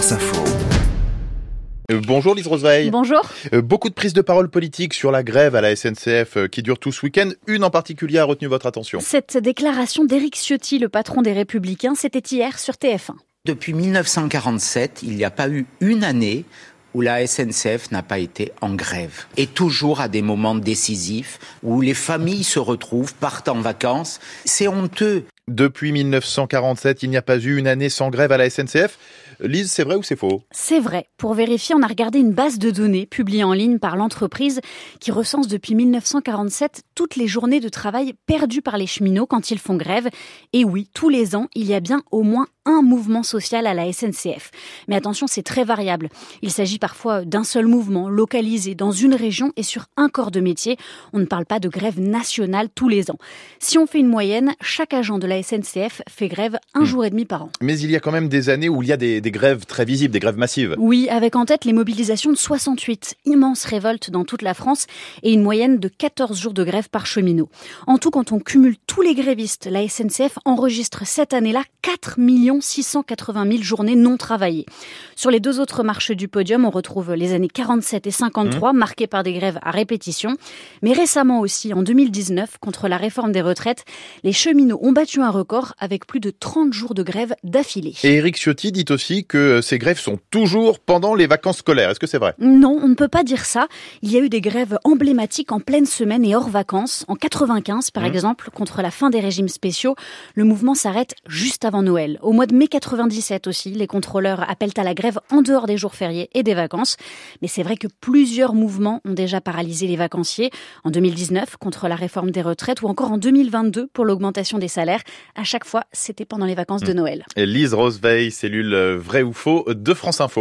France Info. Euh, bonjour Lise Roseveil. Bonjour. Euh, beaucoup de prises de parole politiques sur la grève à la SNCF euh, qui dure tout ce week-end. Une en particulier a retenu votre attention. Cette déclaration d'Éric Ciotti, le patron des Républicains, c'était hier sur TF1. Depuis 1947, il n'y a pas eu une année où la SNCF n'a pas été en grève. Et toujours à des moments décisifs où les familles se retrouvent, partent en vacances. C'est honteux. Depuis 1947, il n'y a pas eu une année sans grève à la SNCF. Lise, c'est vrai ou c'est faux? C'est vrai. Pour vérifier, on a regardé une base de données publiée en ligne par l'entreprise qui recense depuis 1947 toutes les journées de travail perdues par les cheminots quand ils font grève. Et oui, tous les ans, il y a bien au moins un mouvement social à la SNCF. Mais attention, c'est très variable. Il s'agit parfois d'un seul mouvement, localisé dans une région et sur un corps de métier. On ne parle pas de grève nationale tous les ans. Si on fait une moyenne, chaque agent de la SNCF fait grève un hmm. jour et demi par an. Mais il y a quand même des années où il y a des, des grèves très visibles, des grèves massives. Oui, avec en tête les mobilisations de 68, immenses révoltes dans toute la France et une moyenne de 14 jours de grève par cheminot. En tout, quand on cumule tous les grévistes, la SNCF enregistre cette année-là 4 680 000 journées non travaillées. Sur les deux autres marches du podium, on retrouve les années 47 et 53, mmh. marquées par des grèves à répétition. Mais récemment aussi, en 2019, contre la réforme des retraites, les cheminots ont battu un record avec plus de 30 jours de grève d'affilée. Et Eric Ciotti dit aussi que ces grèves sont toujours pendant les vacances scolaires. Est-ce que c'est vrai? Non, on ne peut pas dire ça. Il y a eu des grèves emblématiques en pleine semaine et hors vacances. En 95, par mmh. exemple, contre la fin des régimes spéciaux, le mouvement s'arrête juste avant Noël. Au mois de mai 97 aussi, les contrôleurs appellent à la grève en dehors des jours fériés et des vacances. Mais c'est vrai que plusieurs mouvements ont déjà paralysé les vacanciers. En 2019, contre la réforme des retraites ou encore en 2022 pour l'augmentation des salaires. À chaque fois, c'était pendant les vacances de mmh. Noël. Lise Roseveil, cellule vrai ou faux de France Info.